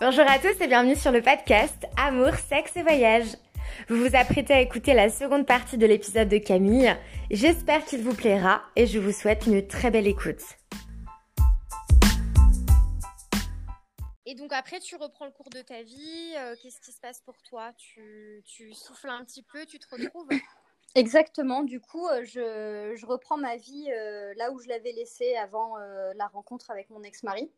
Bonjour à tous et bienvenue sur le podcast Amour, sexe et voyage. Vous vous apprêtez à écouter la seconde partie de l'épisode de Camille. J'espère qu'il vous plaira et je vous souhaite une très belle écoute. Et donc après, tu reprends le cours de ta vie. euh, Qu'est-ce qui se passe pour toi? Tu, tu souffles un petit peu, tu te retrouves? Exactement. Du coup, euh, je, je reprends ma vie euh, là où je l'avais laissée avant euh, la rencontre avec mon ex-mari.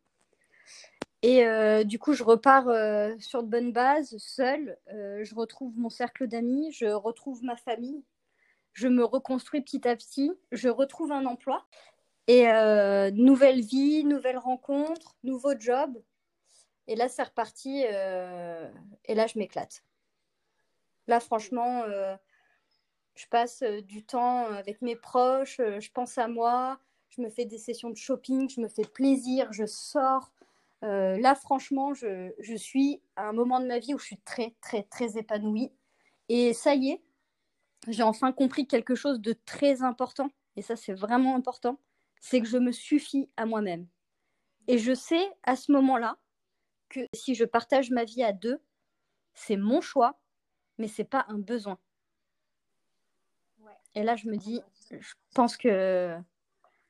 Et euh, du coup, je repars euh, sur de bonnes bases, seule. Euh, je retrouve mon cercle d'amis, je retrouve ma famille. Je me reconstruis petit à petit. Je retrouve un emploi. Et nouvelle vie, nouvelle rencontre, nouveau job. Et là, c'est reparti. et là, je m'éclate. Là, franchement, je passe du temps avec mes proches, je pense à moi, je me fais des sessions de shopping, je me fais plaisir, je sors. Euh, là, franchement, je, je suis à un moment de ma vie où je suis très, très, très épanouie. Et ça y est, j'ai enfin compris quelque chose de très important. Et ça, c'est vraiment important. C'est que je me suffis à moi-même. Et je sais à ce moment-là que si je partage ma vie à deux, c'est mon choix, mais c'est pas un besoin. Et là, je me dis, je pense que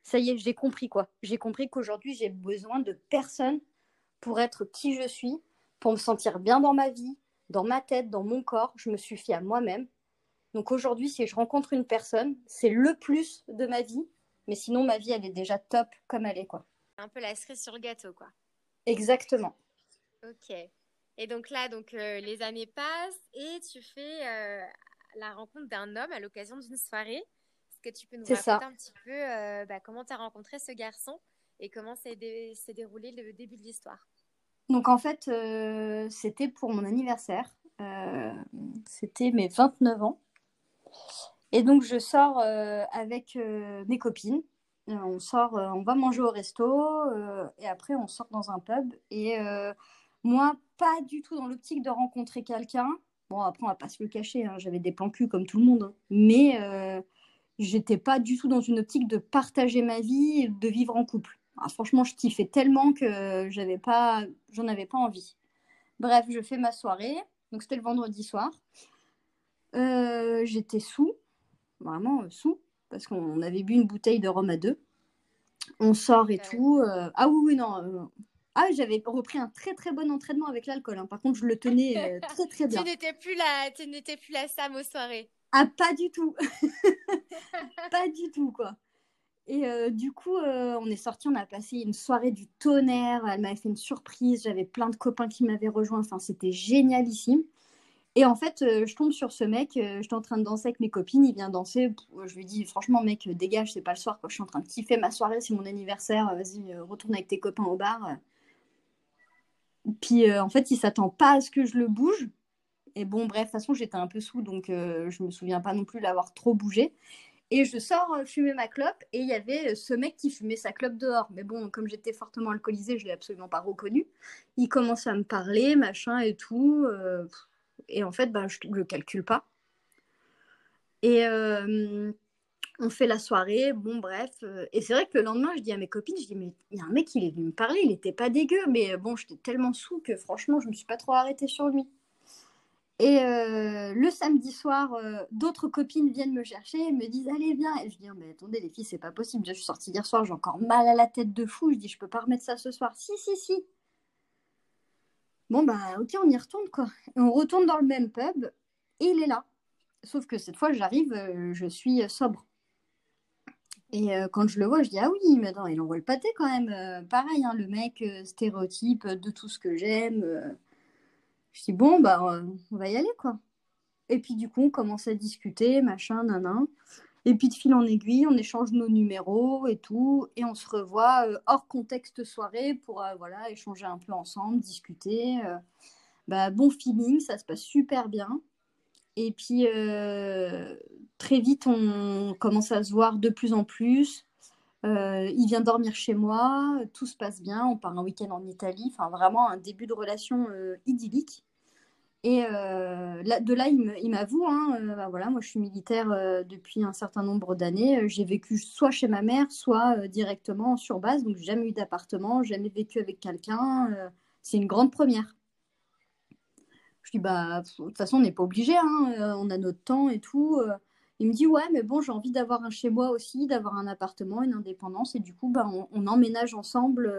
ça y est, j'ai compris quoi. J'ai compris qu'aujourd'hui, j'ai besoin de personne pour être qui je suis, pour me sentir bien dans ma vie, dans ma tête, dans mon corps. Je me suffis à moi-même. Donc aujourd'hui, si je rencontre une personne, c'est le plus de ma vie. Mais sinon, ma vie, elle est déjà top comme elle est, quoi. Un peu la cerise sur le gâteau, quoi. Exactement. Ok. Et donc là, donc euh, les années passent et tu fais euh, la rencontre d'un homme à l'occasion d'une soirée. Est-ce que tu peux nous raconter ça. un petit peu euh, bah, comment tu as rencontré ce garçon? Et comment s'est dé- s'est déroulé le début de l'histoire? Donc en fait, euh, c'était pour mon anniversaire. Euh, c'était mes 29 ans. Et donc je sors euh, avec mes copines. On sort, on va manger au resto et après on sort dans un pub. Et moi, pas du tout dans l'optique de rencontrer quelqu'un. Bon, après on va pas se le cacher, hein, j'avais des plans comme tout le monde. hein. Mais j'étais pas du tout dans une optique de partager ma vie de vivre en couple. Ah, franchement, je kiffais tellement que j'avais pas, j'en avais pas envie. Bref, je fais ma soirée. Donc c'était le vendredi soir. Euh, j'étais sous, vraiment euh, sous, parce qu'on avait bu une bouteille de rhum à deux. On sort et Ah ouais. tout. euh, Ah oui, oui, non. Ah, j'avais repris un très très bon entraînement avec l'alcool. hein. Par contre, je le tenais très très Tu bien. n'étais plus la, tu n'étais plus la Sam aux soirées. Ah, pas du tout. pas du tout, quoi. Et euh, du coup, euh, on est sorti, on a passé une soirée du tonnerre. Elle m'avait fait une surprise. J'avais plein de copains qui m'avaient rejoint. Enfin, c'était génialissime. Et en fait, euh, je tombe sur ce mec. J'étais en train de danser avec mes copines. Il vient danser. Je lui dis, franchement, mec, dégage, c'est pas le soir. Je suis en train de kiffer ma soirée. C'est mon anniversaire. Vas-y, retourne avec tes copains au bar. Puis en fait, il s'attend pas à ce que je le bouge. Et bon, bref, de toute façon, j'étais un peu sous, donc euh, je me souviens pas non plus l'avoir trop bougé. Et je sors euh, fumer ma clope, et il y avait euh, ce mec qui fumait sa clope dehors. Mais bon, comme j'étais fortement alcoolisée, je l'ai absolument pas reconnu. Il commence à me parler, machin et tout. euh, et en fait, ben, je le calcule pas. Et on fait la soirée, bon, bref. et c'est vrai que le lendemain, je dis à mes copines, je dis, mais il y a un mec, il est venu me parler, il était pas dégueu, mais bon, j'étais tellement sous que franchement, je me suis pas trop arrêtée sur lui. Et euh, le samedi soir, euh, d'autres copines viennent me chercher et me disent Allez, viens. Et je dis Mais attendez, les filles, c'est pas possible. Je suis sortie hier soir, j'ai encore mal à la tête de fou. Je dis Je peux pas remettre ça ce soir. Si, si, si. Bon, bah, ok, on y retourne, quoi. On retourne dans le même pub et il est là. Sauf que cette fois, j'arrive, euh, je suis sobre. Et quand je le vois, je dis Ah oui, mais attends, il envoie le pâté quand même. Pareil, hein, le mec, stéréotype de tout ce que j'aime. Je dis Bon, bah, euh, on va y aller, quoi. Et puis du coup, on commence à discuter, machin, nanan. Et puis de fil en aiguille, on échange nos numéros et tout. Et on se revoit euh, hors contexte soirée pour euh, voilà, échanger un peu ensemble, discuter. Bah, bon feeling, ça se passe super bien. Et puis très vite, on commence à se voir de plus en plus. Euh, il vient dormir chez moi, tout se passe bien. On part un week-end en Italie. Enfin, vraiment un début de relation euh, idyllique. Et euh, de là, il m'avoue, hein, bah voilà, moi je suis militaire depuis un certain nombre d'années. J'ai vécu soit chez ma mère, soit directement sur base. Donc, j'ai jamais eu d'appartement, jamais vécu avec quelqu'un. C'est une grande première. Je dis bah de toute façon on n'est pas obligé, hein, on a notre temps et tout. Il me dit ouais mais bon j'ai envie d'avoir un chez moi aussi, d'avoir un appartement, une indépendance et du coup bah, on, emménage ensemble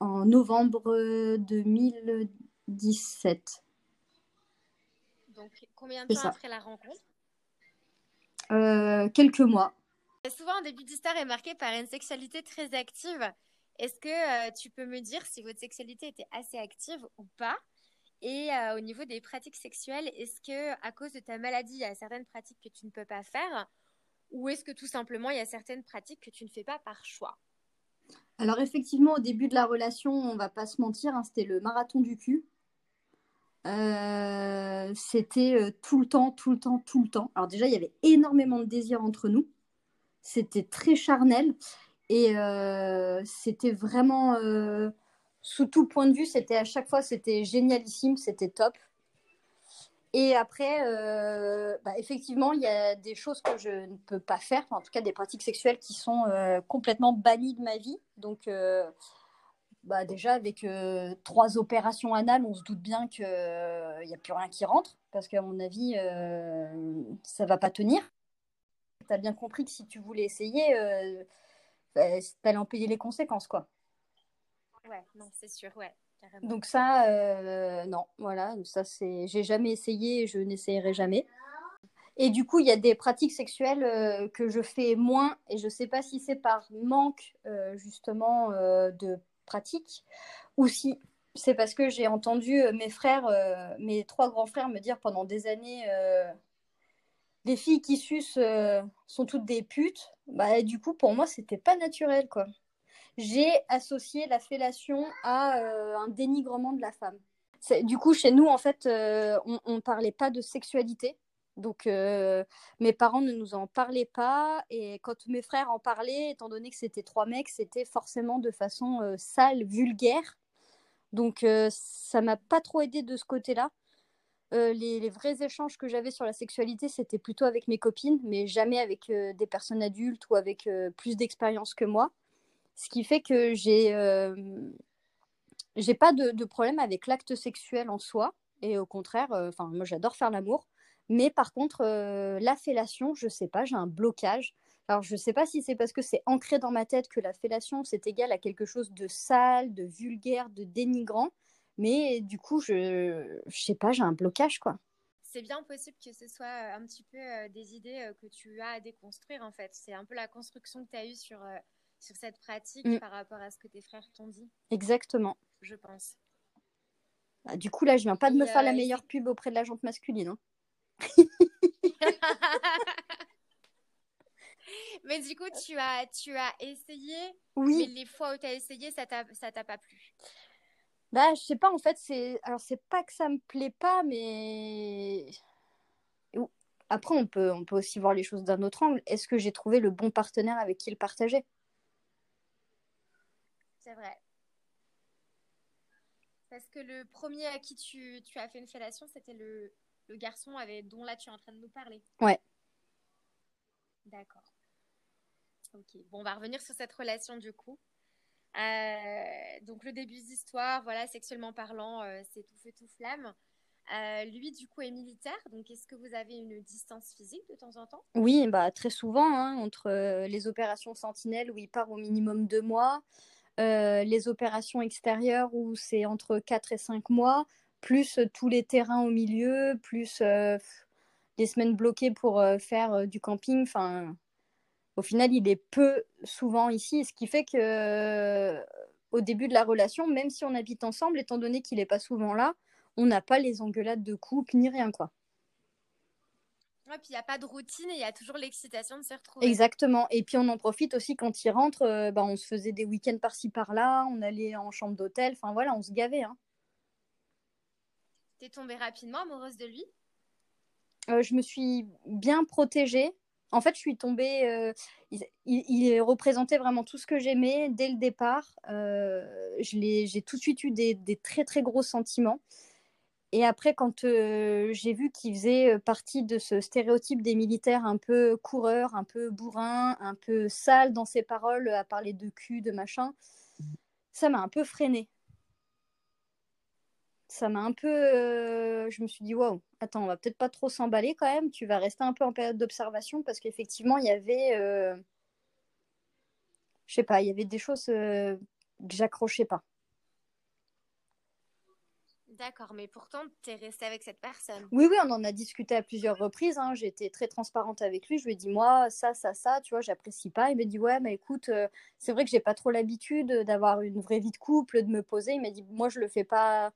en novembre 2017. Donc combien de temps après la rencontre? Quelques mois. Souvent, un début d'histoire est marqué par une sexualité très active. Est-ce que euh, tu peux me dire si votre sexualité était assez active ou pas? Et euh, au niveau des pratiques sexuelles, est-ce que à cause de ta maladie, il y a certaines pratiques que tu ne peux pas faire? Ou est-ce que tout simplement, il y a certaines pratiques que tu ne fais pas par choix? Alors effectivement, au début de la relation, on va pas se mentir, hein, c'était le marathon du cul. Euh, c'était tout le temps, tout le temps, tout le temps. Alors déjà, il y avait énormément de désir entre nous. C'était très charnel et euh, c'était vraiment, euh, sous tout point de vue, c'était à chaque fois, c'était génialissime, c'était top. Et après, euh, bah, effectivement, il y a des choses que je ne peux pas faire, en tout cas des pratiques sexuelles qui sont complètement bannies de ma vie. Donc, bah, déjà, avec trois opérations anales, on se doute bien qu'il n'y a plus rien qui rentre, parce qu'à mon avis, ça ne va pas tenir tu as bien compris que si tu voulais essayer, euh, tu allais en payer les conséquences, quoi. Ouais, c'est sûr. Donc ça, euh, non, voilà, ça c'est, j'ai jamais essayé, je n'essayerai jamais. Et du coup, il y a des pratiques sexuelles euh, que je fais moins, et je sais pas si c'est par manque justement de pratique, ou si c'est parce que j'ai entendu mes frères, mes trois grands frères me dire pendant des années, les filles qui sucent euh, sont toutes des putes, bah, du coup, pour moi, c'était pas naturel, quoi. J'ai associé la fellation à euh, un dénigrement de la femme. Du coup, chez nous, en fait, euh, on ne parlait pas de sexualité. Donc, mes parents ne nous en parlaient pas. Et quand mes frères en parlaient, étant donné que c'était trois mecs, c'était forcément de façon sale, vulgaire. Donc, ça m'a pas trop aidé de ce côté-là. Euh, les, vrais échanges que j'avais sur la sexualité, c'était plutôt avec mes copines, mais jamais avec euh, des personnes adultes ou avec euh, plus d'expérience que moi. Ce qui fait que j'ai j'ai pas de, problème avec l'acte sexuel en soi. Et au contraire, enfin moi j'adore faire l'amour. Mais par contre, la fellation, je sais pas, j'ai un blocage. Alors je sais pas si c'est parce que c'est ancré dans ma tête que la fellation c'est égal à quelque chose de sale, de vulgaire, de dénigrant mais du coup, je, je sais pas, j'ai un blocage, quoi. C'est bien possible que ce soit euh, un petit peu euh, des idées euh, que tu as à déconstruire, en fait. C'est un peu la construction que tu as eue sur, sur cette pratique mm. par rapport à ce que tes frères t'ont dit. Exactement. Je pense. Bah, du coup, là, je viens pas de me faire la meilleure pub auprès de la jante masculine. Hein. mais du coup, tu as, tu as essayé. Oui. Mais les fois où tu as essayé, ça t'a pas plu. Bah, je sais pas, en fait, c'est. Alors, c'est pas que ça me plaît pas, mais. Après, on peut, on peut aussi voir les choses d'un autre angle. Est-ce que j'ai trouvé le bon partenaire avec qui le partager? C'est vrai. Parce que le premier à qui tu, tu as fait une fellation, c'était le, le garçon avec, dont là tu es en train de nous parler. Ouais. D'accord. Ok. Bon, on va revenir sur cette relation du coup. Euh, donc le début d'histoire, voilà, sexuellement parlant, euh, c'est tout feu tout flamme. Euh, lui, du coup, est militaire. Donc, est-ce que vous avez une distance physique de temps en temps? Oui, bah, très souvent, hein, entre les opérations Sentinelle où il part au minimum deux mois, les opérations extérieures où c'est entre 4 et 5 mois, plus tous les terrains au milieu, plus les semaines bloquées pour faire du camping. Enfin, au final, il est peu souvent ici, ce qui fait que au début de la relation, même si on habite ensemble, étant donné qu'il n'est pas souvent là, on n'a pas les engueulades de couple ni rien quoi. Ouais, puis il n'y a pas de routine et il y a toujours l'excitation de se retrouver. Exactement. Et puis on en profite aussi quand il rentre, euh, bah, on se faisait des week-ends par-ci par-là, on allait en chambre d'hôtel, enfin voilà, on se gavait. Hein. T'es tombée rapidement amoureuse de lui? Euh, Je me suis bien protégée en fait, je suis tombée. Euh, il, représentait vraiment tout ce que j'aimais dès le départ. J'ai tout de suite eu des, très très gros sentiments. Et après, quand euh, j'ai vu qu'il faisait partie de ce stéréotype des militaires un peu coureurs, un peu bourrin, un peu sale dans ses paroles, à parler de cul, de machin, ça m'a un peu freiné. ça m'a un peu. euh, je me suis dit, waouh, attends, on va peut-être pas trop s'emballer quand même. Tu vas rester un peu en période d'observation parce qu'effectivement, il y avait. euh, je sais pas, il y avait des choses que j'accrochais pas. D'accord, mais pourtant, tu es restée avec cette personne. Oui, oui, on en a discuté à plusieurs reprises. Hein. J'ai été très transparente avec lui. Je lui ai dit, moi, ça, ça, ça, tu vois, j'apprécie pas. Il m'a dit, ouais, mais écoute, euh, c'est vrai que j'ai pas trop l'habitude d'avoir une vraie vie de couple, de me poser. Il m'a dit, moi, je le fais pas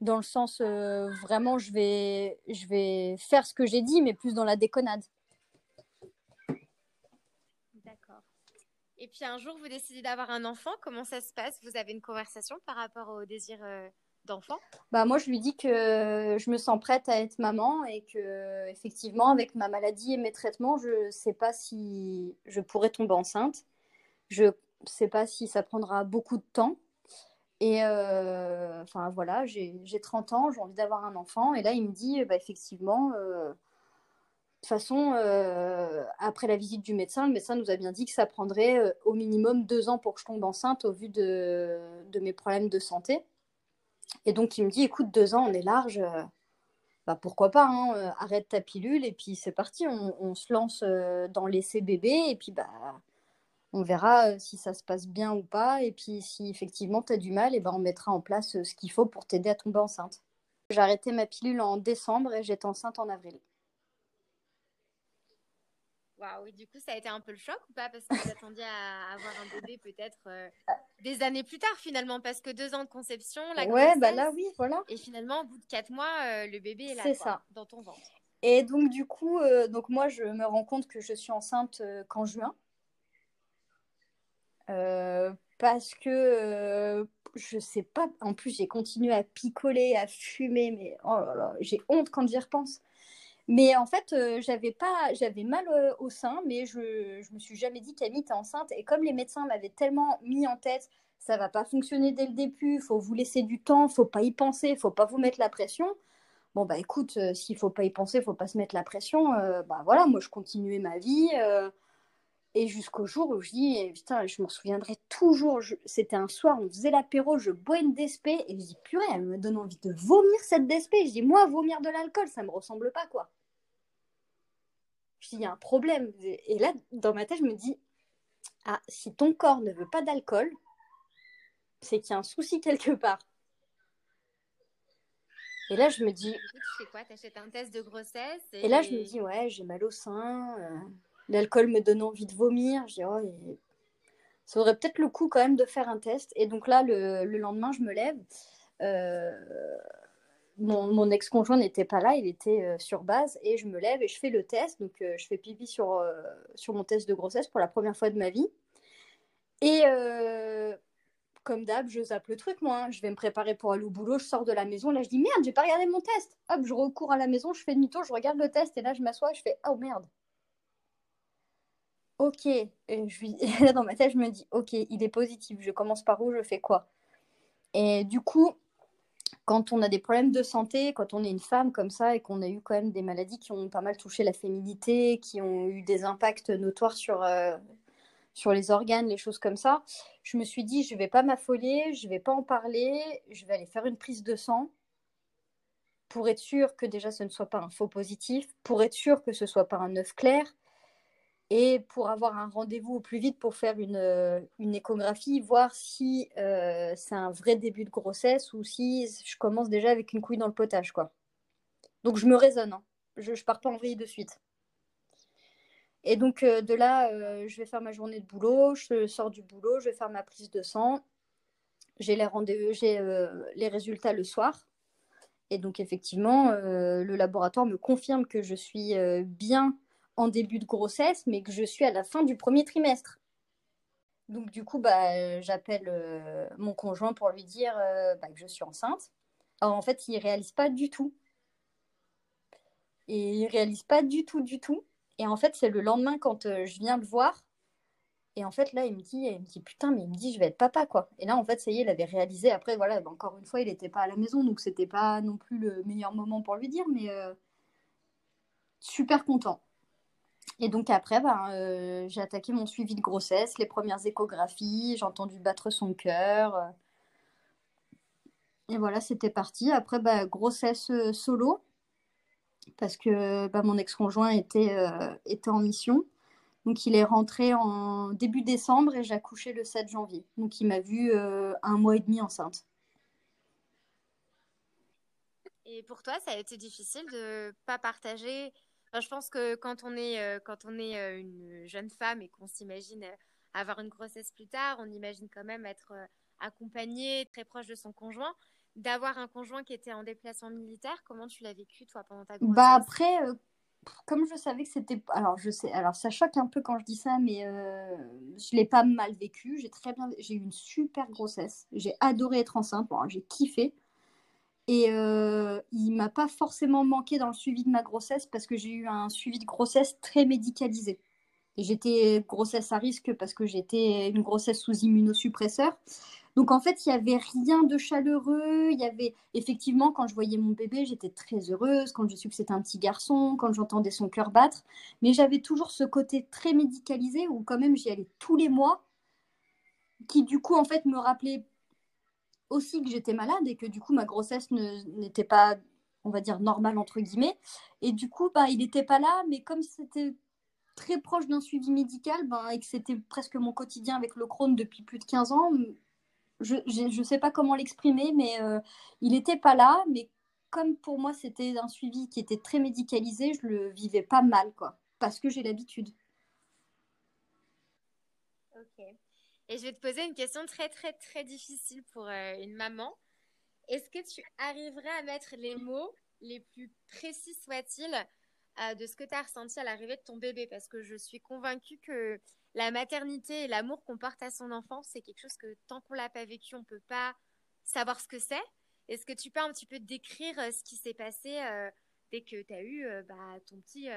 dans le sens euh, vraiment, je vais, je vais faire ce que j'ai dit, mais plus dans la déconnade. D'accord. Et puis un jour, vous décidez d'avoir un enfant. Comment ça se passe? Vous avez une conversation par rapport au désir euh, Bah, moi, je lui dis que je me sens prête à être maman et que, effectivement, avec ma maladie et mes traitements, je sais pas si je pourrais tomber enceinte. Je sais pas si ça prendra beaucoup de temps. Et euh, enfin voilà, j'ai j'ai 30 ans, j'ai envie d'avoir un enfant. Et là, il me dit, bah, effectivement, euh, de toute façon, euh, après la visite du médecin, le médecin nous a bien dit que ça prendrait euh, au minimum deux ans pour que je tombe enceinte au vu de, de mes problèmes de santé. Et donc, il me dit, écoute, deux ans, on est large, euh, bah, pourquoi pas, hein, euh, arrête ta pilule et puis c'est parti, on, se lance euh, dans l'essai bébé et puis bah, on verra si ça se passe bien ou pas. Et puis si effectivement tu as du mal, et ben, on mettra en place ce qu'il faut pour t'aider à tomber enceinte. J'ai arrêté ma pilule en décembre et j'étais enceinte en avril. Waouh, et du coup, ça a été un peu le choc ou pas? Parce que vous attendiez à avoir un bébé peut-être euh, des années plus tard finalement, parce que deux ans de conception, la Ouais, bah là oui, voilà. et finalement, au bout de quatre mois, euh, le bébé est là, C'est quoi, ça. dans ton ventre. Et donc du coup, euh, donc moi je me rends compte que je suis enceinte qu'en juin. Parce que je sais pas, en plus j'ai continué à picoler, à fumer, mais oh là là, j'ai honte quand j'y repense. Mais en fait, euh, j'avais pas, j'avais mal euh, au sein, mais je, je me suis jamais dit Camille, t'es enceinte. Et comme les médecins m'avaient tellement mis en tête, ça va pas fonctionner dès le début, faut vous laisser du temps, faut pas y penser, faut pas vous mettre la pression. Bon bah écoute, euh, s'il faut pas y penser, faut pas se mettre la pression. euh, bah voilà, moi je continuais ma vie. et jusqu'au jour où je dis, eh, putain, je m'en souviendrai toujours. C'était un soir, on faisait l'apéro, je bois une DSP et je dis, purée, elle me donne envie de vomir cette DSP. Je dis, moi, vomir de l'alcool, ça me ressemble pas, quoi. Il y a un problème. Et là, dans ma tête, je me dis, ah, si ton corps ne veut pas d'alcool, c'est qu'il y a un souci quelque part. Et là, je me dis, fais quoi? T'achètes un test de grossesse et là, je me dis, ouais, j'ai mal au sein, euh, l'alcool me donne envie de vomir. Je dis, oh, et- ça aurait peut-être le coup quand même de faire un test. Et donc là, le, le lendemain, je me lève. Euh, mon, ex-conjoint n'était pas là, il était euh, sur base. Et je me lève et je fais le test. Donc, euh, je fais pipi sur, euh, sur mon test de grossesse pour la première fois de ma vie. Et comme d'hab, je zappe le truc, moi. hein. Je vais me préparer pour aller au boulot. Je sors de la maison. Là, je dis merde, j'ai pas regardé mon test. Hop, je recours à la maison, je fais demi-tour, je regarde le test. Et là, je m'assois, je fais oh merde. Ok. Et je dans ma tête, je me dis ok, il est positif. Je commence par où Je fais quoi? Et du coup, quand on a des problèmes de santé, quand on est une femme comme ça et qu'on a eu quand même des maladies qui ont pas mal touché la féminité, qui ont eu des impacts notoires sur, euh, les organes, les choses comme ça, je me suis dit, je vais pas m'affoler, je vais pas en parler, je vais aller faire une prise de sang pour être sûr que déjà ce ne soit pas un faux positif, pour être sûr que ce soit pas un œuf clair, et pour avoir un rendez-vous au plus vite pour faire une, euh, échographie, voir si euh, c'est un vrai début de grossesse ou si je commence déjà avec une couille dans le potage, quoi. Donc je me raisonne, hein. je, je pars pas en vrille de suite. Et donc euh, de là, je vais faire ma journée de boulot, je sors du boulot, je vais faire ma prise de sang, j'ai les j'ai les résultats le soir. Et donc effectivement, le laboratoire me confirme que je suis bien en début de grossesse, mais que je suis à la fin du premier trimestre. Donc du coup, bah, j'appelle euh, mon conjoint pour lui dire euh, bah, que je suis enceinte. Alors en fait, il réalise pas du tout. Et il réalise pas du tout, du tout. Et en fait, c'est le lendemain quand euh, je viens le voir. Et en fait, là, il me dit, il me dit, putain, mais il me dit, je vais être papa, quoi. Et là, en fait, ça y est, il avait réalisé. Après, voilà, bah, encore une fois, il n'était pas à la maison, donc c'était pas non plus le meilleur moment pour lui dire, mais super content. Et donc après, ben, euh, j'ai attaqué mon suivi de grossesse, les premières échographies, j'ai entendu battre son cœur. euh. Et voilà, c'était parti. Après, bah, grossesse solo, parce que bah, mon ex-conjoint était, était en mission. Donc, il est rentré en début décembre et j'ai accouché le 7 janvier. Donc, il m'a vu un mois et demi enceinte. Et pour toi, ça a été difficile de pas partager. Je pense que quand on est, euh, quand on est euh, une jeune femme et qu'on s'imagine euh, avoir une grossesse plus tard, on imagine quand même être accompagnée, très proche de son conjoint. D'avoir un conjoint qui était en déplacement militaire, comment tu l'as vécu toi pendant ta bah, grossesse? Bah après, comme je savais que c'était, alors je sais, alors ça choque un peu quand je dis ça, mais je l'ai pas mal vécu. J'ai très bien, j'ai eu une super grossesse. J'ai adoré être enceinte. j'ai kiffé. Et euh, il m'a pas forcément manqué dans le suivi de ma grossesse parce que j'ai eu un suivi de grossesse très médicalisé. J'étais grossesse à risque parce que j'étais une grossesse sous immunosuppresseur. Donc en fait, il n'y avait rien de chaleureux. Il y avait effectivement, quand je voyais mon bébé, j'étais très heureuse. Quand je su que c'était un petit garçon, quand j'entendais son cœur battre. Mais j'avais toujours ce côté très médicalisé où quand même j'y allais tous les mois, qui du coup en fait me rappelait aussi que j'étais malade et que du coup ma grossesse n'était pas, on va dire, normale entre guillemets. Et du coup, bah, il n'était pas là, mais comme c'était très proche d'un suivi médical ben, et que c'était presque mon quotidien avec le Crohn depuis plus de 15 ans, je ne sais pas comment l'exprimer, mais euh, il n'était pas là. Mais comme pour moi c'était un suivi qui était très médicalisé, je le vivais pas mal, quoi, parce que j'ai l'habitude. Ok. Et je vais te poser une question très, très, très difficile pour euh, une maman. Est-ce que tu arriverais à mettre les mots les plus précis soient-ils euh, de ce que tu as ressenti à l'arrivée de ton bébé? Parce que je suis convaincue que la maternité et l'amour qu'on porte à son enfant, c'est quelque chose que tant qu'on l'a pas vécu, on ne peut pas savoir ce que c'est. Est-ce que tu peux un petit peu décrire euh, ce qui s'est passé dès que tu as eu bah, ton petit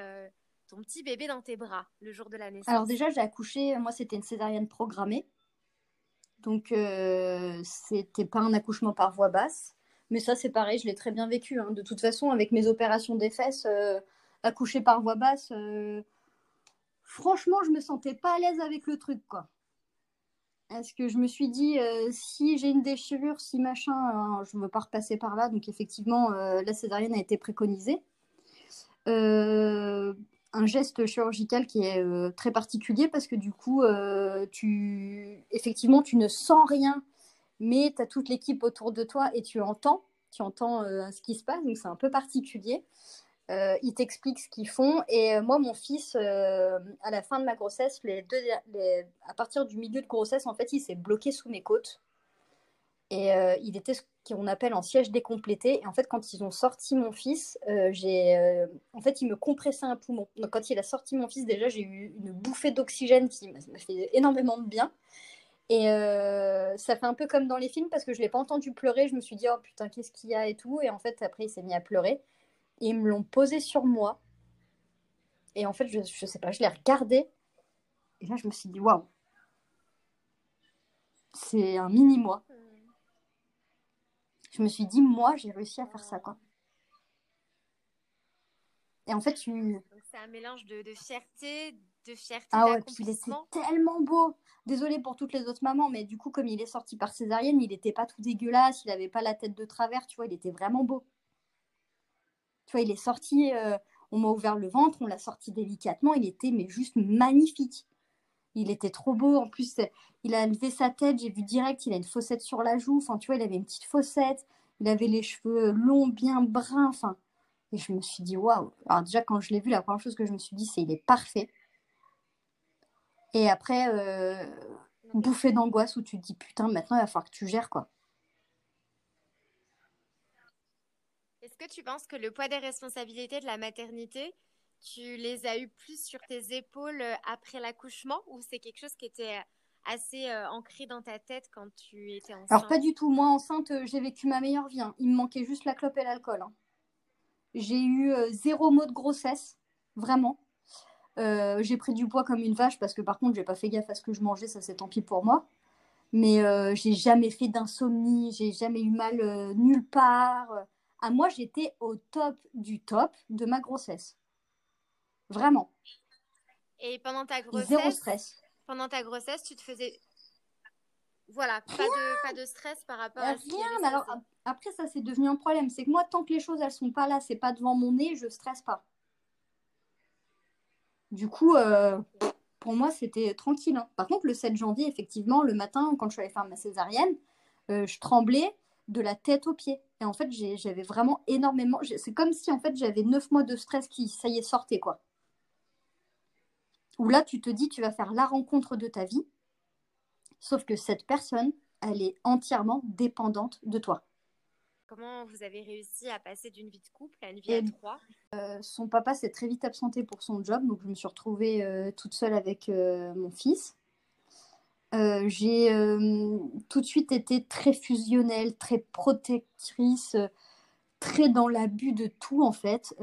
ton petit bébé dans tes bras le jour de la naissance? Alors déjà, j'ai accouché, moi c'était une césarienne programmée. Donc, euh, c'était pas un accouchement par voie basse. Mais ça, c'est pareil, je l'ai très bien vécu. Hein. De toute façon, avec mes opérations des fesses, euh, par voie basse, euh, franchement, je me sentais pas à l'aise avec le truc, quoi. Est-ce que je me suis dit, si j'ai une déchirure, si machin, je ne veux pas repasser par là. Donc, effectivement, la césarienne a été préconisée un geste chirurgical qui est euh, très particulier parce que du coup, euh, tu, effectivement, tu ne sens rien, mais tu as toute l'équipe autour de toi et tu entends, tu entends euh, ce qui se passe, donc c'est un peu particulier. ils t'expliquent ce qu'ils font. Et moi, mon fils, à la fin de ma grossesse, les deux, à partir du milieu de grossesse, en fait, il s'est bloqué sous mes côtes. Et euh, il était ce qu'on appelle en siège décomplété. Et en fait, quand ils ont sorti mon fils, euh, j'ai, euh, en fait, il me compressait un poumon. Donc, quand il a sorti mon fils, déjà, j'ai eu une bouffée d'oxygène qui m'a fait énormément de bien. Et ça fait un peu comme dans les films parce que je ne l'ai pas entendu pleurer. Je me suis dit, oh putain, qu'est-ce qu'il y a et tout. Et en fait, après, il s'est mis à pleurer. Et ils me l'ont posé sur moi. Et en fait, je ne sais pas, je l'ai regardé. Et là, je me suis dit, waouh, c'est un mini-moi je me suis dit, moi, j'ai réussi à faire ça, quoi. Et en fait, tu. C'est un mélange de, fierté, de fierté. Ah ouais, puis il était tellement beau. Désolée pour toutes les autres mamans, mais du coup, comme il est sorti par césarienne, il n'était pas tout dégueulasse, il n'avait pas la tête de travers, tu vois, il était vraiment beau. Tu vois, il est sorti, euh, on m'a ouvert le ventre, on l'a sorti délicatement, il était mais juste magnifique. Il était trop beau. En plus, il a levé sa tête. J'ai vu direct, il a une fossette sur la joue. Enfin, tu vois, il avait une petite fossette. Il avait les cheveux longs, bien bruns. Enfin, et je me suis dit, waouh. Alors, déjà, quand je l'ai vu, la première chose que je me suis dit, c'est il est parfait. Et après, euh, bouffée d'angoisse où tu dis, putain, maintenant, il va falloir que tu gères, quoi. Est-ce que tu penses que le poids des responsabilités de la maternité, tu les as eu plus sur tes épaules euh, après l'accouchement ou c'est quelque chose qui était euh, assez euh, ancré dans ta tête quand tu étais enceinte? Alors pas du tout. Moi enceinte, j'ai vécu ma meilleure vie. Hein. Il me manquait juste la clope et l'alcool. Hein. J'ai eu zéro mot de grossesse, vraiment. j'ai pris du poids comme une vache parce que par contre j'ai pas fait gaffe à ce que je mangeais, ça c'est tant pis pour moi. Mais j'ai jamais fait d'insomnie, j'ai jamais eu mal nulle part. À moi j'étais au top du top de ma grossesse. Vraiment. Et pendant ta grossesse, stress. Pendant ta grossesse, tu te faisais Voilà, pas de, pas de stress par rapport à Rien, mais alors après ça c'est devenu un problème. C'est que moi tant que les choses elles sont pas là, c'est pas devant mon nez, je stresse pas. Du coup, euh, pour moi c'était tranquille. hein. Par contre le 7 janvier, effectivement, le matin quand je suis allée faire ma césarienne, euh, je tremblais de la tête aux pieds. Et en fait j'avais vraiment énormément. C'est comme si en fait j'avais 9 mois de stress qui, ça y est, sortait quoi. Où là tu te dis tu vas faire la rencontre de ta vie. Sauf que cette personne, elle est entièrement dépendante de toi. Comment vous avez réussi à passer d'une vie de couple à une vie Et- à trois? Euh, son papa s'est très vite absenté pour son job, donc je me suis retrouvée euh, toute seule avec euh, mon fils. J'ai tout de suite été très fusionnelle, très protectrice, très dans l'abus de tout en fait.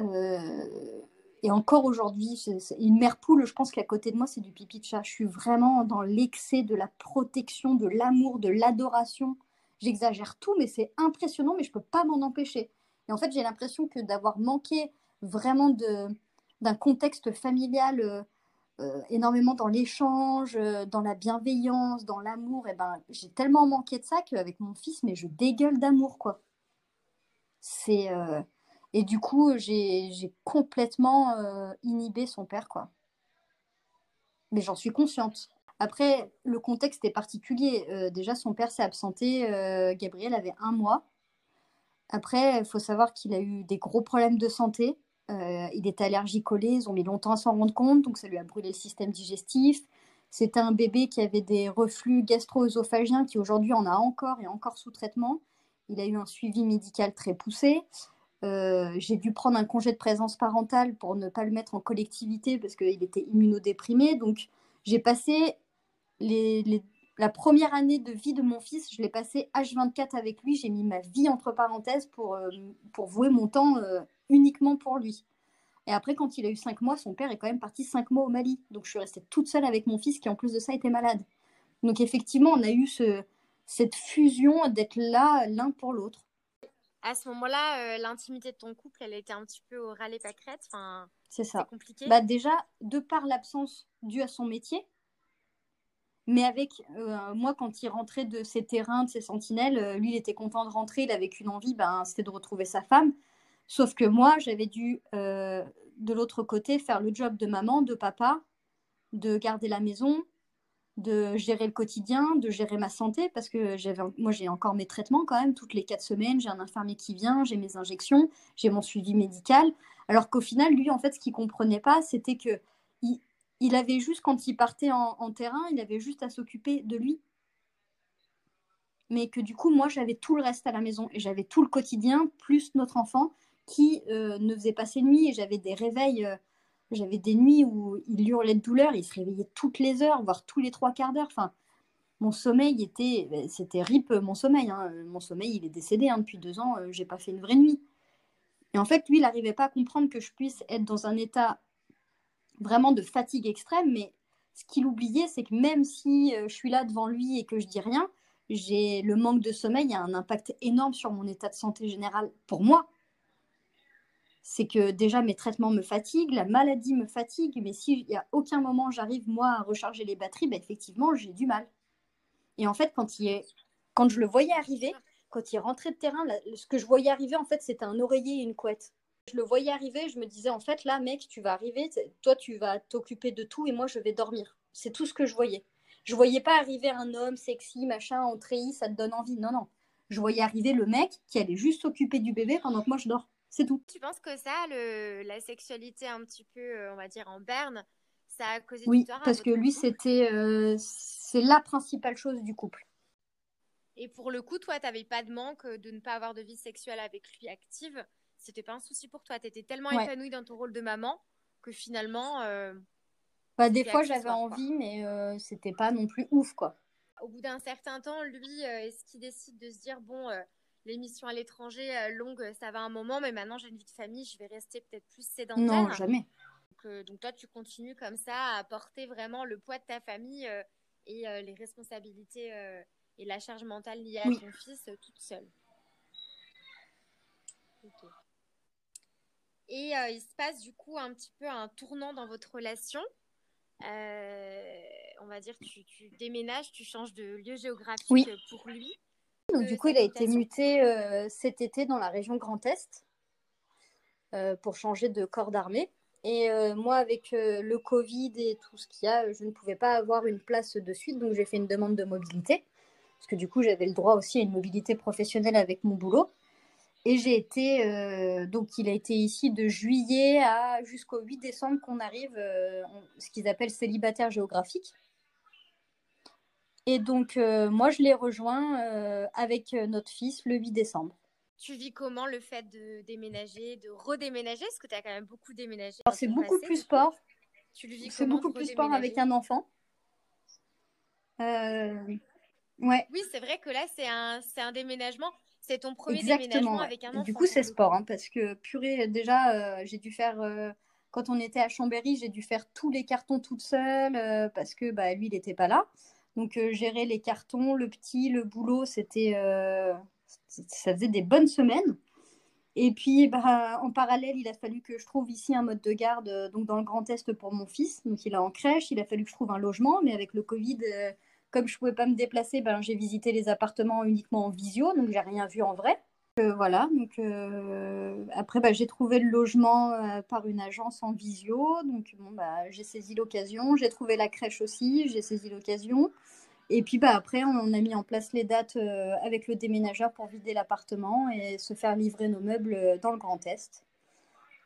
Et encore aujourd'hui, une mère poule, je pense qu'à côté de moi, c'est du pipi de chat. Je suis vraiment dans l'excès de la protection, de l'amour, de l'adoration. J'exagère tout, mais c'est impressionnant, mais je peux pas m'en empêcher. Et en fait, j'ai l'impression que d'avoir manqué vraiment d'un contexte familial euh, euh, énormément dans l'échange, euh, dans la bienveillance, dans l'amour, et ben, j'ai tellement manqué de ça qu'avec mon fils, mais je dégueule d'amour, quoi. C'est, Et du coup, j'ai, complètement euh, inhibé son père, quoi. Mais j'en suis consciente. Après, le contexte est particulier. Euh, déjà, son père s'est absenté. euh, Gabriel avait un mois. Après, il faut savoir qu'il a eu des gros problèmes de santé. Il était allergique-collé. Ils ont mis longtemps à s'en rendre compte. Donc, ça lui a brûlé le système digestif. C'était un bébé qui avait des reflux gastro-œsophagiens qui aujourd'hui en a encore et encore sous traitement. Il a eu un suivi médical très poussé. Euh, j'ai dû prendre un congé de présence parentale pour ne pas le mettre en collectivité parce qu'il était immunodéprimé. Donc, j'ai passé la première année de vie de mon fils, je l'ai passé H24 avec lui. J'ai mis ma vie entre parenthèses pour, euh, pour vouer mon temps euh, uniquement pour lui. Et après, quand il a eu 5 mois, son père est quand même parti 5 mois au Mali. Donc, je suis restée toute seule avec mon fils qui, en plus de ça, était malade. Donc, effectivement, on a eu ce, cette fusion d'être là l'un pour l'autre. À ce moment-là, euh, l'intimité de ton couple, elle était un petit peu au râle et pâquerette. Enfin, C'est ça. compliqué. Bah déjà, de par l'absence due à son métier, mais avec euh, moi, quand il rentrait de ses terrains, de ses sentinelles, euh, lui, il était content de rentrer, il avait qu'une envie, ben, c'était de retrouver sa femme. Sauf que moi, j'avais dû, de l'autre côté, faire le job de maman, de papa, de garder la maison, de gérer le quotidien, de gérer ma santé, parce que j'avais, moi, j'ai encore mes traitements quand même, toutes les quatre semaines, j'ai un infirmier qui vient, j'ai mes injections, j'ai mon suivi médical. Alors qu'au final, lui, en fait, ce qu'il comprenait pas, c'était que il, avait juste, quand il partait en, en terrain, il avait juste à s'occuper de lui. Mais que du coup, moi, j'avais tout le reste à la maison et j'avais tout le quotidien, plus notre enfant qui euh, ne faisait pas ses nuits et j'avais des réveils, euh, j'avais des nuits où il hurlait de douleur, il se réveillait toutes les heures, voire tous les trois quarts d'heure. Enfin, mon sommeil était, ben, c'était rip mon sommeil. hein. Mon sommeil, il est décédé hein. depuis deux ans, euh, j'ai pas fait une vraie nuit. Et en fait, lui, il n'arrivait pas à comprendre que je puisse être dans un état vraiment de fatigue extrême, mais ce qu'il oubliait, c'est que même si euh, je suis là devant lui et que je dis rien, j'ai le manque de sommeil a un impact énorme sur mon état de santé général pour moi. C'est que déjà mes traitements me fatiguent, la maladie me fatigue, mais s'il n'y a aucun moment j'arrive moi à recharger les batteries, ben, effectivement j'ai du mal. Et en fait, quand, je le voyais arriver, quand il rentrait de terrain, ce que je voyais arriver, en fait, c'était un oreiller et une couette. Je le voyais arriver, je me disais, en fait, là, mec, tu vas arriver, toi, tu vas t'occuper de tout et moi, je vais dormir. C'est tout ce que je voyais. Je voyais pas arriver un homme sexy, machin, en treillis, ça te donne envie. Non, non. Je voyais arriver le mec qui allait juste s'occuper du bébé pendant que moi, je dors. C'est tout. Tu penses que ça, le, la sexualité un petit peu, euh, on va dire, en berne, ça a causé Oui, du parce que lui, c'était, euh, c'est la principale chose du couple. Et pour le coup, toi, t'avais pas de manque de ne pas avoir de vie sexuelle avec lui active? C'était pas un souci pour toi? T'étais tellement Ouais. épanouie dans ton rôle de maman que finalement, euh, Bah, des fois, j'avais quoi. envie, mais euh, c'était pas non plus ouf, quoi. au bout d'un certain temps, lui, euh, est-ce qu'il décide de se dire bon, euh, l'émission à l'étranger euh, longue, ça va un moment, mais maintenant j'ai une vie de famille, je vais rester peut-être plus sédentaire. Non, jamais. Donc, euh, donc toi, tu continues comme ça à porter vraiment le poids de ta famille euh, et euh, les responsabilités euh, et la charge mentale liée à Oui. ton fils euh, toute seule. Et euh, il se passe du coup un petit peu un tournant dans votre relation. Euh, on va dire, tu, tu, déménages, tu changes de lieu géographique pour lui. Donc, du coup, il a été muté cet été dans la région Grand Est pour changer de corps d'armée. Et moi, avec le Covid et tout ce qu'il y a, je ne pouvais pas avoir une place de suite, donc j'ai fait une demande de mobilité parce que du coup, j'avais le droit aussi à une mobilité professionnelle avec mon boulot. Et j'ai été, euh, donc il a été ici de juillet à jusqu'au 8 décembre qu'on arrive, euh, ce qu'ils appellent célibataire géographique. Et donc, euh, moi, je l'ai rejoint avec notre fils le 8 décembre. Tu vis comment le fait de déménager, de redéménager? Parce que tu as quand même beaucoup déménagé. Alors, c'est beaucoup plus sport. Tu le vis C'est beaucoup plus sport avec un enfant. Ouais. Oui, c'est vrai que là, c'est un, un déménagement. C'est ton premier déménagement avec un enfant. Du coup, c'est sport, hein, parce que purée, déjà, euh, j'ai dû faire, euh, quand on était à Chambéry, j'ai dû faire tous les cartons toute seule, euh, parce que bah, lui, il n'était pas là. Donc, gérer les cartons, le petit, le boulot, c'était, ça faisait des bonnes semaines. Et puis, bah, en parallèle, il a fallu que je trouve ici un mode de garde, donc dans le Grand Est pour mon fils. Donc, il est en crèche, il a fallu que je trouve un logement, mais avec le Covid comme je ne pouvais pas me déplacer, ben, j'ai visité les appartements uniquement en visio, donc j'ai rien vu en vrai. Euh, voilà, donc euh, après bah, j'ai trouvé le logement euh, par une agence en visio, donc bah, j'ai saisi l'occasion. J'ai trouvé la crèche aussi, j'ai saisi l'occasion. Et puis bah, après, on a mis en place les dates avec le déménageur pour vider l'appartement et se faire livrer nos meubles dans le Grand Est.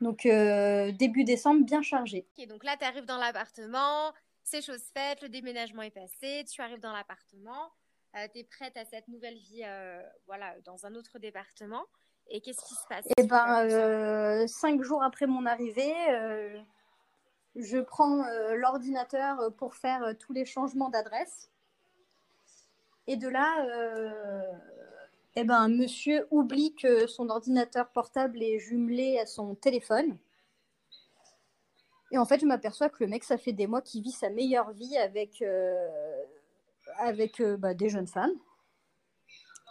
Donc début décembre, bien chargé. Ok, donc là, tu arrives dans l'appartement, c'est chose faite, le déménagement est passé, tu arrives dans l'appartement, euh, tu es prête à cette nouvelle vie euh, voilà, dans un autre département? Et qu'est-ce qui se passe? Eh ben, euh, cinq jours après mon arrivée, je prends l'ordinateur pour faire tous les changements d'adresse. Et de là, eh ben, monsieur oublie que son ordinateur portable est jumelé à son téléphone. Et en fait, je m'aperçois que le mec, ça fait des mois qu'il vit sa meilleure vie avec, euh, avec euh, bah, des jeunes femmes.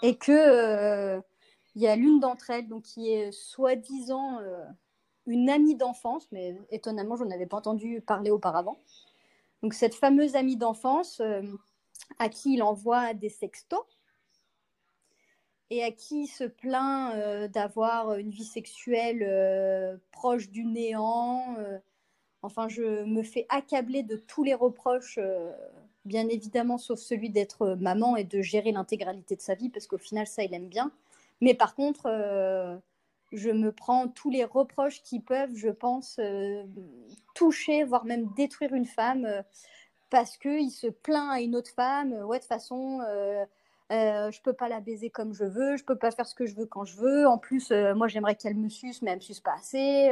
Et que euh, il y a l'une d'entre elles, donc qui est soi-disant une amie d'enfance, mais étonnamment, je n'en avais pas entendu parler auparavant. Donc cette fameuse amie d'enfance à qui il envoie des sextos et à qui il se plaint d'avoir une vie sexuelle proche du néant, Enfin, je me fais accabler de tous les reproches, euh, bien évidemment, sauf celui d'être maman et de gérer l'intégralité de sa vie, parce qu'au final, ça, il aime bien. Mais par contre, euh, je me prends tous les reproches qui peuvent, je pense, euh, toucher, voire même détruire une femme, parce qu'il se plaint à une autre femme. Ouais, de toute façon, je je peux pas la baiser comme je veux, je peux pas faire ce que je veux quand je veux. En plus, moi, j'aimerais qu'elle me suce, mais elle me suce pas assez.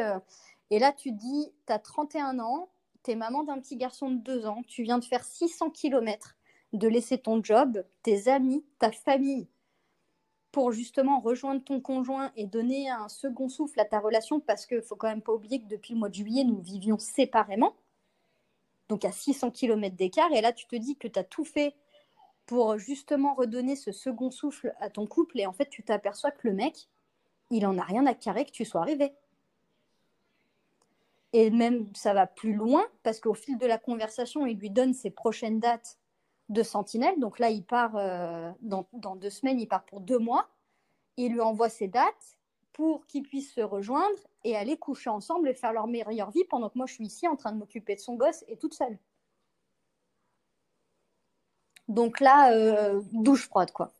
Et là, tu dis, tu as 31 ans, tu es maman d'un petit garçon de 2 ans, tu viens de faire 600 km, de laisser ton job, tes amis, ta famille, pour justement rejoindre ton conjoint et donner un second souffle à ta relation, parce qu'il ne faut quand même pas oublier que depuis le mois de juillet, nous vivions séparément, donc à 600 km d'écart, et là, tu te dis que tu as tout fait pour justement redonner ce second souffle à ton couple, et en fait, tu t'aperçois que le mec, il en a rien à carrer que tu sois arrivé. Et même, ça va plus loin, parce qu'au fil de la conversation, il lui donne ses prochaines dates de sentinelle. Donc là, il part euh, dans, deux semaines, il part pour deux mois. Il lui envoie ses dates pour qu'ils puissent se rejoindre et aller coucher ensemble et faire leur meilleure vie pendant que moi, je suis ici en train de m'occuper de son gosse et toute seule. Donc là, euh, douche froide, quoi.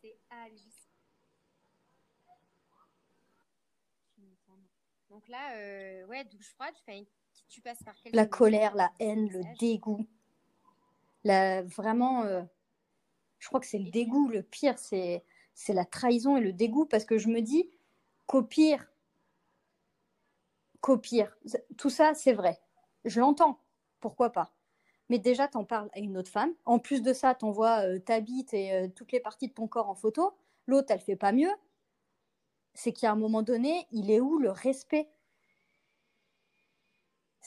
Donc là, euh, ouais, douche froide, fais tu passes par La colère, la haine, le dégoût. La, vraiment, euh, je crois que c'est le dégoût. Le pire, c'est, c'est la trahison et le dégoût parce que je me dis qu'au pire, qu'au pire, tout ça, c'est vrai. Je l'entends. Pourquoi pas mais déjà, tu en parles à une autre femme. En plus de ça, tu envoies euh, ta bite et euh, toutes les parties de ton corps en photo. L'autre, elle fait pas mieux. C'est qu'à un moment donné, il est où le respect?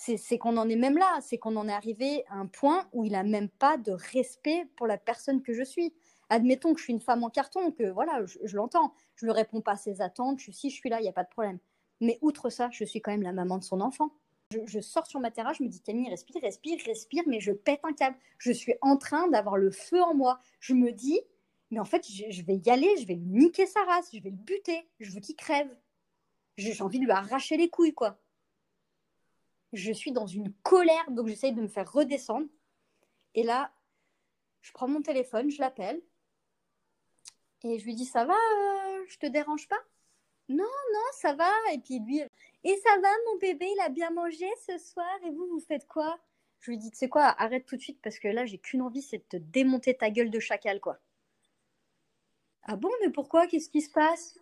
C'est qu'on en est même là, c'est qu'on en est arrivé à un point où il n'a même pas de respect pour la personne que je suis. Admettons que je suis une femme en carton, que voilà, je, l'entends, je ne réponds pas à ses attentes, je suis si je suis là, il n'y a pas de problème. Mais outre ça, je suis quand même la maman de son enfant. Je, sors sur ma terrasse, je me dis Camille, respire, respire, respire, mais je pète un câble. Je suis en train d'avoir le feu en moi. Je me dis, mais en fait, je, vais y aller, je vais niquer sa race, je vais le buter, je veux qu'il crève. J'ai envie de lui arracher les couilles, quoi. Je suis dans une colère, donc j'essaye de me faire redescendre. Et là, je prends mon téléphone, je l'appelle. Et je lui dis, ça va, euh, je te dérange pas? Non, non, ça va. Et puis lui, et ça va, mon bébé, il a bien mangé ce soir. Et vous, vous faites quoi? Je lui dis, tu sais quoi, arrête tout de suite parce que là, j'ai qu'une envie, c'est de te démonter ta gueule de chacal, quoi. Ah bon, mais pourquoi? Qu'est-ce qui se passe?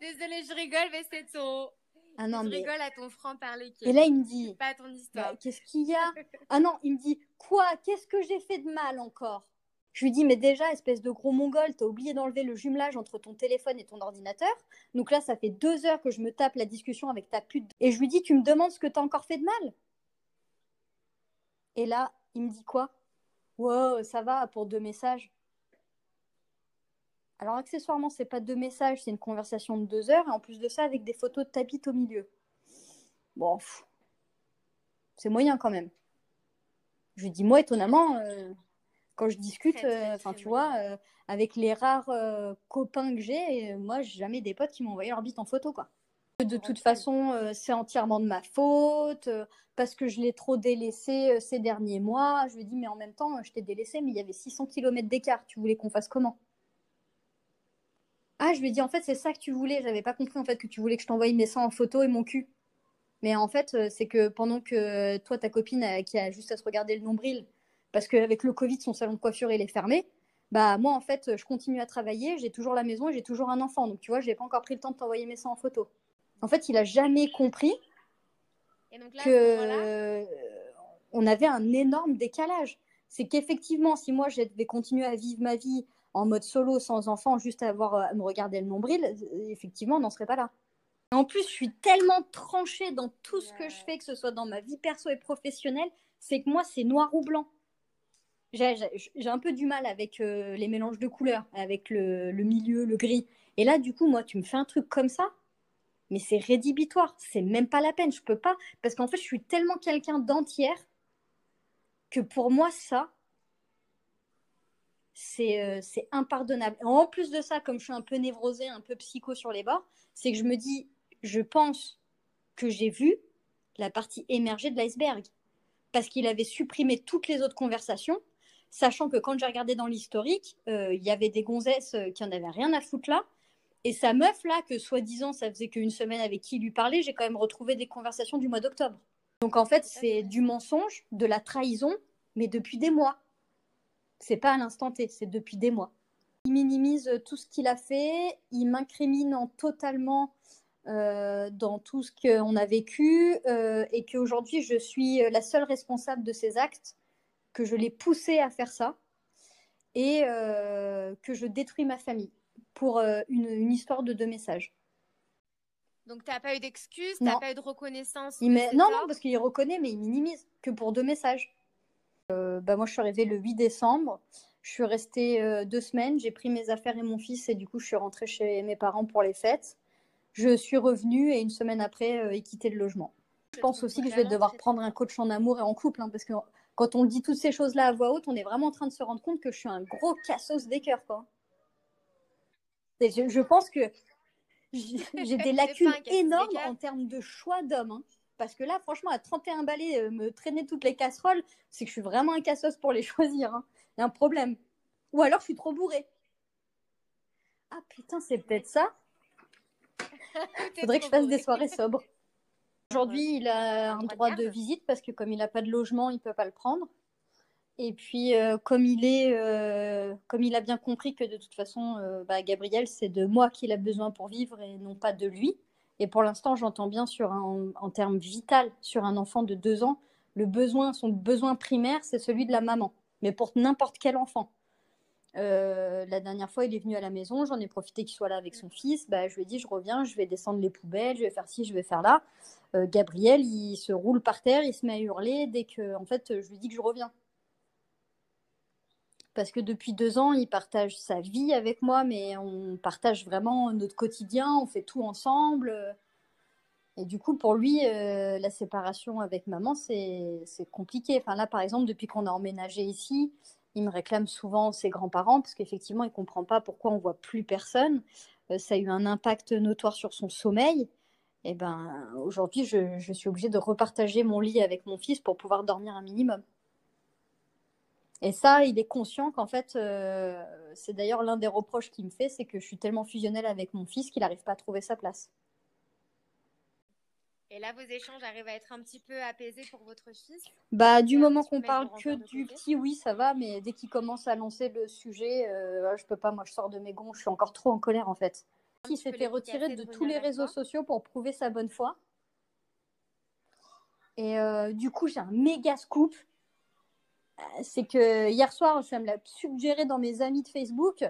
Désolée, je rigole, mais c'est ton. Ah non, je rigole à ton franc-parler. Et là, il me dit. Pas ton histoire. Bah, qu'est-ce qu'il y a? Ah non, il me dit Quoi? Qu'est-ce que j'ai fait de mal encore? Je lui dis, mais déjà, espèce de gros mongol, t'as oublié d'enlever le jumelage entre ton téléphone et ton ordinateur? Donc là, ça fait deux heures que je me tape la discussion avec ta pute. Et je lui dis, tu me demandes ce que t'as encore fait de mal? Et là, il me dit quoi? Wow, ça va pour deux messages. Alors accessoirement, c'est pas deux messages, c'est une conversation de deux heures, et en plus de ça, avec des photos de ta bite au milieu. Bon, c'est moyen quand même. Je lui dis, moi, étonnamment, euh, quand je discute, euh, enfin, tu vois, euh, avec les rares copains que j'ai, moi, j'ai jamais des potes qui m'ont envoyé leur bite en photo, quoi. De toute façon, c'est entièrement de ma faute, parce que je l'ai trop délaissé ces derniers mois. Je lui dis, mais en même temps, je t'ai délaissé, mais il y avait 600 km d'écart. Tu voulais qu'on fasse comment? Ah, je lui ai dit, en fait, c'est ça que tu voulais. J'avais pas compris, en fait, que tu voulais que je t'envoie mes seins en photo et mon cul. Mais en fait, euh, c'est que pendant que toi, ta copine, qui a juste à se regarder le nombril, parce qu'avec le Covid, son salon de coiffure, il est fermé, bah moi, en fait, je continue à travailler, j'ai toujours la maison et j'ai toujours un enfant. Donc, tu vois, j'ai pas encore pris le temps de t'envoyer mes seins en photo. En fait, il a jamais compris que euh, on avait un énorme décalage. C'est qu'effectivement, si moi, je devais continuer à vivre ma vie en mode solo, sans enfant, juste à, avoir, euh, à me regarder le nombril, euh, effectivement, on n'en serait pas là. En plus, je suis tellement tranchée dans tout ce que je fais, que ce soit dans ma vie perso et professionnelle, c'est que moi, c'est noir ou blanc. J'ai un peu du mal avec euh, les mélanges de couleurs, avec le, milieu, le gris. Et là, du coup, moi, tu me fais un truc comme ça, mais c'est rédhibitoire. C'est même pas la peine. Je peux pas. Parce qu'en fait, je suis tellement quelqu'un d'entière que pour moi, ça, euh, c'est impardonnable. En plus de ça, comme je suis un peu névrosée, un peu psycho sur les bords, c'est que je me dis, je pense que j'ai vu la partie émergée de l'iceberg. Parce qu'il avait supprimé toutes les autres conversations, sachant que quand j'ai regardé dans l'historique, euh, il y avait des gonzesses euh, qui en avaient rien à foutre là. Et sa meuf là, que soi-disant ça faisait qu'une semaine avec qui il lui parlait, j'ai quand même retrouvé des conversations du mois d'octobre. Donc en fait, c'est du mensonge, de la trahison, mais depuis des mois. C'est pas à l'instant T, c'est depuis des mois. Il minimise tout ce qu'il a fait, il m'incrimine totalement euh, dans tout ce qu'on a vécu euh, et qu'aujourd'hui je suis la seule responsable de ces actes, que je l'ai poussé à faire ça et euh, que je détruis ma famille pour une, histoire de deux messages. Donc, tu n'as pas eu d'excuses, tu n'as pas eu de reconnaissance Non, non, parce qu'il reconnaît, mais il minimise que pour deux messages. Euh, bah, moi, je suis arrivée le 8 décembre. Je suis restée euh, deux semaines. J'ai pris mes affaires et mon fils et du coup, je suis rentrée chez mes parents pour les fêtes. Je suis revenue et une semaine après, euh, quitté le logement. Je pense aussi que je vais devoir prendre un coach en amour et en couple hein, parce que quand on dit toutes ces choses-là à voix haute, on est vraiment en train de se rendre compte que je suis un gros cassos des cœurs. Quoi. Je, je, pense que j'ai des lacunes énormes en termes de choix d'hommes. Hein. Parce que là, franchement, à 31 balais, euh, me traîner toutes les casseroles, c'est que je suis vraiment un cassos pour les choisir. Hein. Il y a un problème. Ou alors, je suis trop bourrée. Ah putain, c'est peut-être ça. Faudrait que je fasse des soirées sobres. Aujourd'hui, il a un droit de visite parce que comme il n'a pas de logement, il ne peut pas le prendre. Et puis, euh, comme, il est, euh, comme il a bien compris que de toute façon, bah, Gabriel, c'est de moi qu'il a besoin pour vivre et non pas de lui, et pour l'instant, j'entends bien sur en termes vital sur un enfant de deux ans, le besoin, son besoin primaire, c'est celui de la maman. Mais pour n'importe quel enfant. Euh, la dernière fois, il est venu à la maison, j'en ai profité qu'il soit là avec son fils. Bah, je lui ai dit, je reviens, je vais descendre les poubelles, je vais faire ci, je vais faire là. Euh, Gabriel, il se roule par terre, il se met à hurler dès que, en fait, je lui dis que je reviens parce que depuis deux ans, il partage sa vie avec moi, mais on partage vraiment notre quotidien, on fait tout ensemble. Et du coup, pour lui, euh, la séparation avec maman, c'est compliqué. Enfin, là, par exemple, depuis qu'on a emménagé ici, il me réclame souvent ses grands-parents parce qu'effectivement, il ne comprend pas pourquoi on voit plus personne. Euh, ça a eu un impact notoire sur son sommeil. Et ben, aujourd'hui, je suis obligée de repartager mon lit avec mon fils pour pouvoir dormir un minimum. Et ça, il est conscient qu'en fait, euh, c'est d'ailleurs l'un des reproches qu'il me fait, c'est que je suis tellement fusionnelle avec mon fils qu'il n'arrive pas à trouver sa place. Et là, vos échanges arrivent à être un petit peu apaisés pour votre fils? Bah, du moment qu'on parle que du petit, oui, ça va, mais dès qu'il commence à lancer le sujet, euh, je peux pas, moi je sors de mes gonds, je suis encore trop en colère en fait. Il s'était retiré de, tous les réseaux sociaux pour prouver sa bonne foi. Et euh, du coup, j'ai un méga scoop c'est que hier soir, ça me l'a suggéré dans mes amis de Facebook.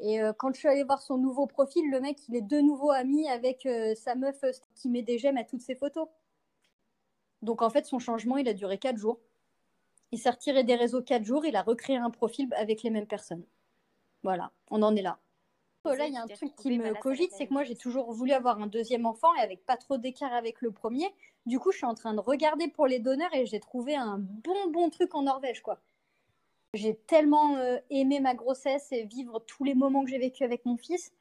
Et euh, quand je suis allée voir son nouveau profil, le mec, il est de nouveau ami avec euh, sa meuf euh, qui met des j'aime à toutes ses photos. Donc en fait, son changement, il a duré 4 jours. Il s'est retiré des réseaux 4 jours, il a recréé un profil avec les mêmes personnes. Voilà, on en est là. Là, il y a un truc qui me cogite, c'est que moi, j'ai toujours voulu avoir un deuxième enfant et avec pas trop d'écart avec le premier. Du coup, je suis en train de regarder pour les donneurs et j'ai trouvé un bon, bon truc en Norvège, quoi. J'ai tellement euh, aimé ma grossesse et vivre tous les moments que j'ai vécu avec mon fils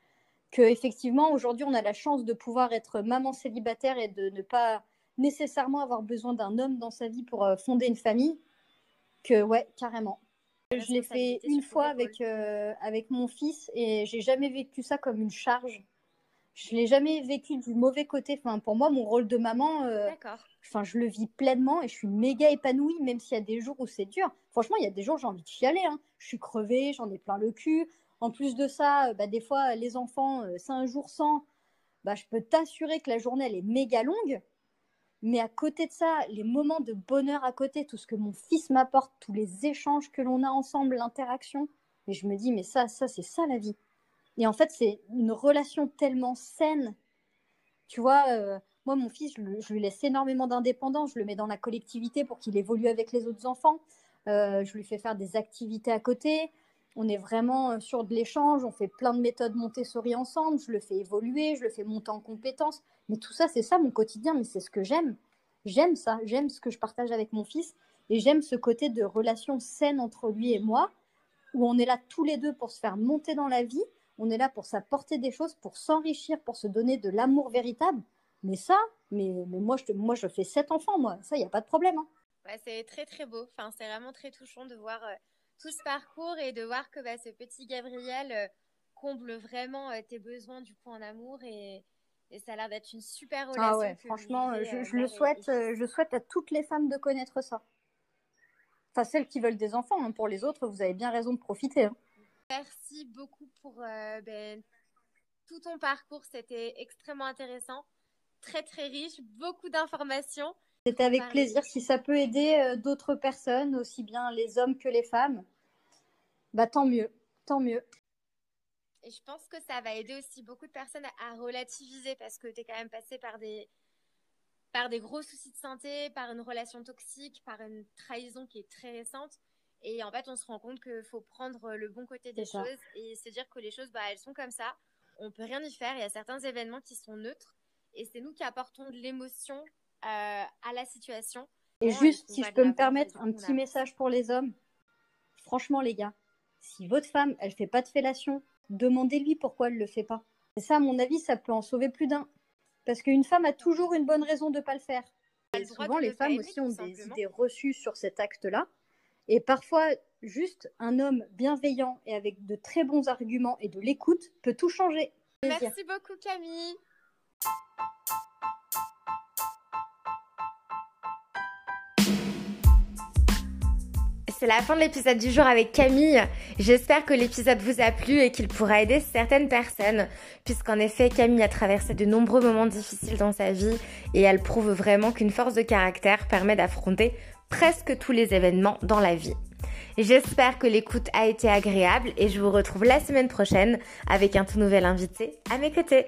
que effectivement aujourd'hui on a la chance de pouvoir être maman célibataire et de ne pas nécessairement avoir besoin d'un homme dans sa vie pour euh, fonder une famille. Que ouais, carrément. Je l'ai fait une fois avec, euh, avec mon fils et j'ai jamais vécu ça comme une charge. Je l'ai jamais vécu du mauvais côté. Enfin, pour moi, mon rôle de maman, euh, enfin, je le vis pleinement et je suis méga épanouie, même s'il y a des jours où c'est dur. Franchement, il y a des jours où j'ai envie de chialer. Hein. Je suis crevée, j'en ai plein le cul. En plus de ça, euh, bah, des fois, les enfants, c'est un jour sans. Bah, je peux t'assurer que la journée, elle est méga longue. Mais à côté de ça, les moments de bonheur à côté, tout ce que mon fils m'apporte, tous les échanges que l'on a ensemble, l'interaction, et je me dis, mais ça, ça, c'est ça la vie. Et en fait, c'est une relation tellement saine. Tu vois, euh, moi, mon fils, je, lui laisse énormément d'indépendance. Je le mets dans la collectivité pour qu'il évolue avec les autres enfants. Euh, je lui fais faire des activités à côté. On est vraiment euh, sur de l'échange. On fait plein de méthodes Montessori ensemble. Je le fais évoluer, je le fais monter en compétences. Mais tout ça, c'est ça mon quotidien, mais c'est ce que j'aime. J'aime ça, j'aime ce que je partage avec mon fils et j'aime ce côté de relation saine entre lui et moi, où on est là tous les deux pour se faire monter dans la vie, on est là pour s'apporter des choses, pour s'enrichir, pour se donner de l'amour véritable. Mais ça, mais, mais moi, je, moi, je fais sept enfants, moi, ça, il n'y a pas de problème. Hein. c'est très, très beau. Enfin, c'est vraiment très touchant de voir euh, tout ce parcours et de voir que bah, ce petit Gabriel euh, comble vraiment euh, tes besoins du coup en amour et, et ça a l'air d'être une super ah relation. Ah ouais, franchement, je, euh, le souhaite, je souhaite à toutes les femmes de connaître ça. Enfin, celles qui veulent des enfants. Hein. Pour les autres, vous avez bien raison de profiter. Hein. Merci beaucoup pour euh, ben, tout ton parcours. C'était extrêmement intéressant, très très riche, beaucoup d'informations. C'était avec plaisir. Si ça peut aider d'autres personnes, aussi bien les hommes que les femmes, bah tant mieux, tant mieux. Et je pense que ça va aider aussi beaucoup de personnes à, relativiser parce que tu es quand même passé par des, par des gros soucis de santé, par une relation toxique, par une trahison qui est très récente. Et en fait, on se rend compte qu'il faut prendre le bon côté des choses et se dire que les choses, bah, elles sont comme ça. On peut rien y faire. Il y a certains événements qui sont neutres et c'est nous qui apportons de l'émotion euh, à la situation. Et juste, si je peux me permettre, un petit message pour les hommes. Franchement, les gars, si votre femme, elle fait pas de fellation, demandez-lui pourquoi elle ne le fait pas. Et ça, à mon avis, ça peut en sauver plus d'un. Parce qu'une femme a toujours une bonne raison de ne pas le faire. Et souvent, les femmes aussi ont des idées reçues sur cet acte-là. Et parfois, juste un homme bienveillant et avec de très bons arguments et de l'écoute peut tout changer. Merci beaucoup Camille. C'est la fin de l'épisode du jour avec Camille. J'espère que l'épisode vous a plu et qu'il pourra aider certaines personnes, puisqu'en effet Camille a traversé de nombreux moments difficiles dans sa vie et elle prouve vraiment qu'une force de caractère permet d'affronter presque tous les événements dans la vie. J'espère que l'écoute a été agréable et je vous retrouve la semaine prochaine avec un tout nouvel invité à mes côtés.